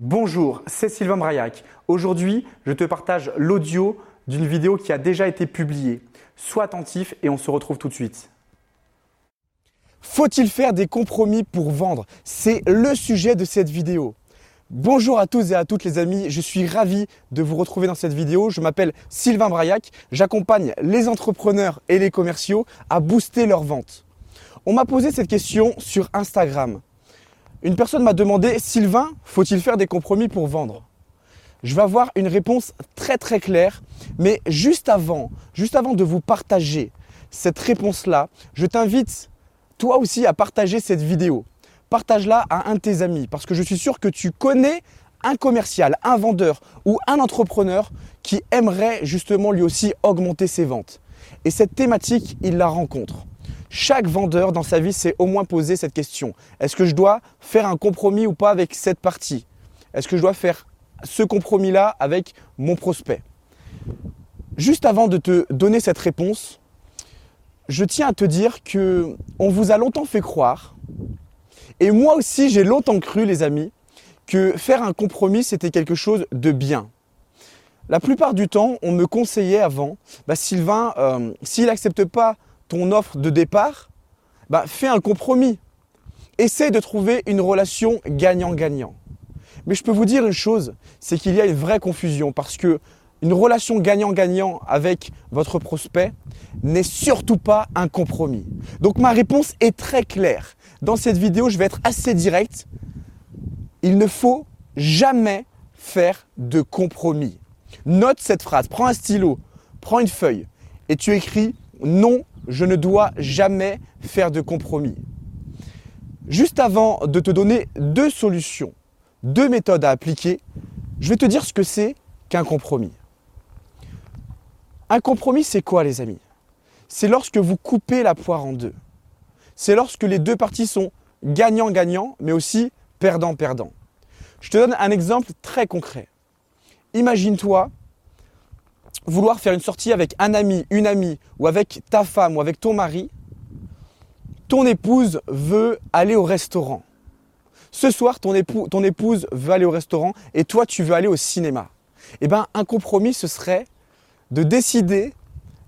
Bonjour, c'est Sylvain Braillac. Aujourd'hui, je te partage l'audio d'une vidéo qui a déjà été publiée. Sois attentif et on se retrouve tout de suite. Faut-il faire des compromis pour vendre? C'est le sujet de cette vidéo. Bonjour à tous et à toutes les amis, je suis ravi de vous retrouver dans cette vidéo. Je m'appelle Sylvain Braillac, j'accompagne les entrepreneurs et les commerciaux à booster leurs ventes. On m'a posé cette question sur Instagram. Une personne m'a demandé Sylvain, faut-il faire des compromis pour vendre? Je vais avoir une réponse très très claire, mais juste avant, juste avant de vous partager cette réponse-là, je t'invite toi aussi à partager cette vidéo. Partage-la à un de tes amis parce que je suis sûr que tu connais un commercial, un vendeur ou un entrepreneur qui aimerait justement lui aussi augmenter ses ventes. Et cette thématique, il la rencontre. Chaque vendeur dans sa vie s'est au moins posé cette question. Est-ce que je dois faire un compromis ou pas avec cette partie? Est-ce que je dois faire ce compromis-là avec mon prospect? Juste avant de te donner cette réponse, je tiens à te dire que on vous a longtemps fait croire, et moi aussi j'ai longtemps cru, les amis, que faire un compromis c'était quelque chose de bien. La plupart du temps, on me conseillait avant, bah, Sylvain, euh, s'il n'accepte pas ton offre de départ, bah, fais un compromis. Essaie de trouver une relation gagnant-gagnant. Mais je peux vous dire une chose, c'est qu'il y a une vraie confusion parce que une relation gagnant-gagnant avec votre prospect n'est surtout pas un compromis. Donc ma réponse est très claire. Dans cette vidéo, je vais être assez direct. Il ne faut jamais faire de compromis. Note cette phrase, prends un stylo, prends une feuille et tu écris non je ne dois jamais faire de compromis. Juste avant de te donner deux solutions, deux méthodes à appliquer, je vais te dire ce que c'est qu'un compromis. Un compromis, c'est quoi les amis? C'est lorsque vous coupez la poire en deux. C'est lorsque les deux parties sont gagnant-gagnant, mais aussi perdant-perdant. Je te donne un exemple très concret. Imagine-toi vouloir faire une sortie avec un ami, une amie, ou avec ta femme, ou avec ton mari, ton épouse veut aller au restaurant. Ce soir, ton, ton épouse veut aller au restaurant et toi, tu veux aller au cinéma. Eh bien, un compromis, ce serait de décider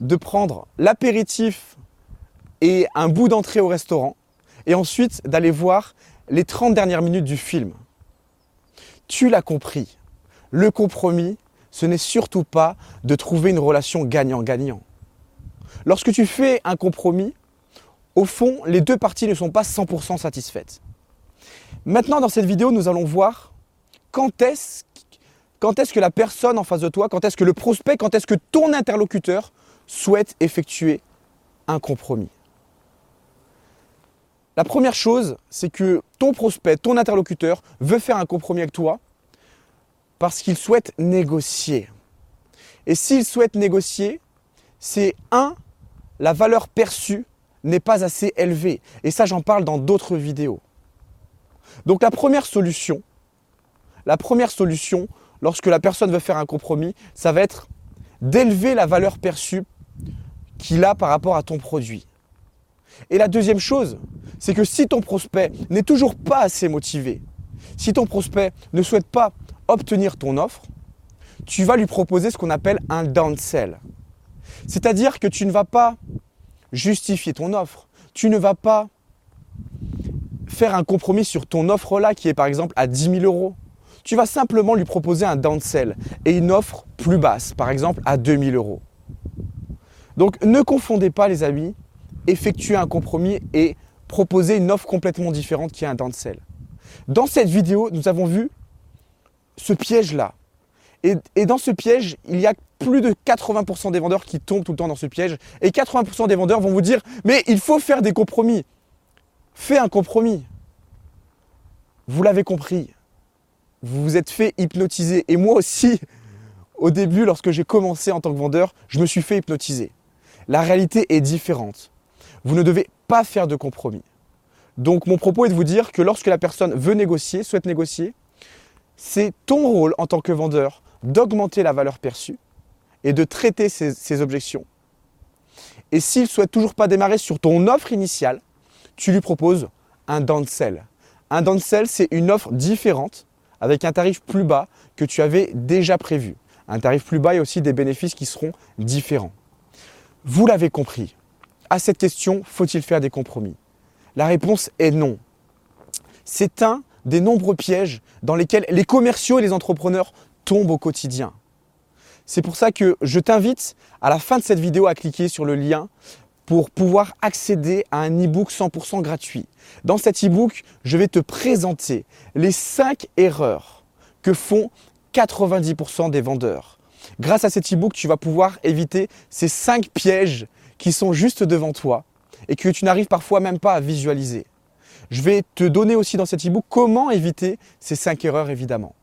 de prendre l'apéritif et un bout d'entrée au restaurant et ensuite d'aller voir les 30 dernières minutes du film. Tu l'as compris. Le compromis, ce n'est surtout pas de trouver une relation gagnant-gagnant. Lorsque tu fais un compromis, au fond, les deux parties ne sont pas 100% satisfaites. Maintenant, dans cette vidéo, nous allons voir quand est-ce que la personne en face de toi, quand est-ce que le prospect, quand est-ce que ton interlocuteur souhaite effectuer un compromis. La première chose, c'est que ton prospect, ton interlocuteur veut faire un compromis avec toi parce qu'il souhaite négocier. Et s'il souhaite négocier, c'est un, la valeur perçue n'est pas assez élevée. Et ça, j'en parle dans d'autres vidéos. Donc la première solution, la première solution, lorsque la personne veut faire un compromis, ça va être d'élever la valeur perçue qu'il a par rapport à ton produit. Et la deuxième chose, c'est que si ton prospect n'est toujours pas assez motivé, si ton prospect ne souhaite pas obtenir ton offre, tu vas lui proposer ce qu'on appelle un downsell. C'est-à-dire que tu ne vas pas justifier ton offre, tu ne vas pas faire un compromis sur ton offre là qui est par exemple à 10 000 euros. Tu vas simplement lui proposer un downsell et une offre plus basse, par exemple à 2 000 euros. Donc ne confondez pas les amis, effectuer un compromis et proposer une offre complètement différente qui est un downsell. Dans cette vidéo, nous avons vu ce piège-là. Et, dans ce piège, il y a plus de 80% des vendeurs qui tombent tout le temps dans ce piège. Et 80% des vendeurs vont vous dire, mais il faut faire des compromis. Fais un compromis. Vous l'avez compris. Vous vous êtes fait hypnotiser. Et moi aussi, au début, lorsque j'ai commencé en tant que vendeur, je me suis fait hypnotiser. La réalité est différente. Vous ne devez pas faire de compromis. Donc mon propos est de vous dire que lorsque la personne veut négocier, souhaite négocier, c'est ton rôle en tant que vendeur d'augmenter la valeur perçue et de traiter ses, objections. Et s'il ne souhaite toujours pas démarrer sur ton offre initiale, tu lui proposes un downsell. Un downsell, c'est une offre différente avec un tarif plus bas que tu avais déjà prévu. Un tarif plus bas et aussi des bénéfices qui seront différents. Vous l'avez compris. À cette question, faut-il faire des compromis? La réponse est non. C'est un des nombreux pièges dans lesquels les commerciaux et les entrepreneurs tombent au quotidien. C'est pour ça que je t'invite à la fin de cette vidéo à cliquer sur le lien pour pouvoir accéder à un e-book 100% gratuit. Dans cet e-book, je vais te présenter les 5 erreurs que font 90% des vendeurs. Grâce à cet e-book, tu vas pouvoir éviter ces 5 pièges qui sont juste devant toi et que tu n'arrives parfois même pas à visualiser. Je vais te donner aussi dans cet e-book comment éviter ces 5 erreurs évidemment.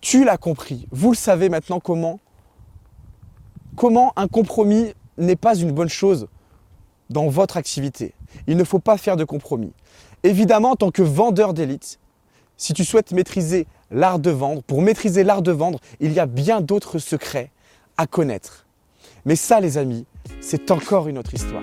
Tu l'as compris, vous le savez maintenant comment comment un compromis n'est pas une bonne chose dans votre activité. Il ne faut pas faire de compromis. Évidemment, en tant que vendeur d'élite, si tu souhaites maîtriser l'art de vendre, pour maîtriser l'art de vendre, il y a bien d'autres secrets à connaître. Mais ça, les amis, c'est encore une autre histoire.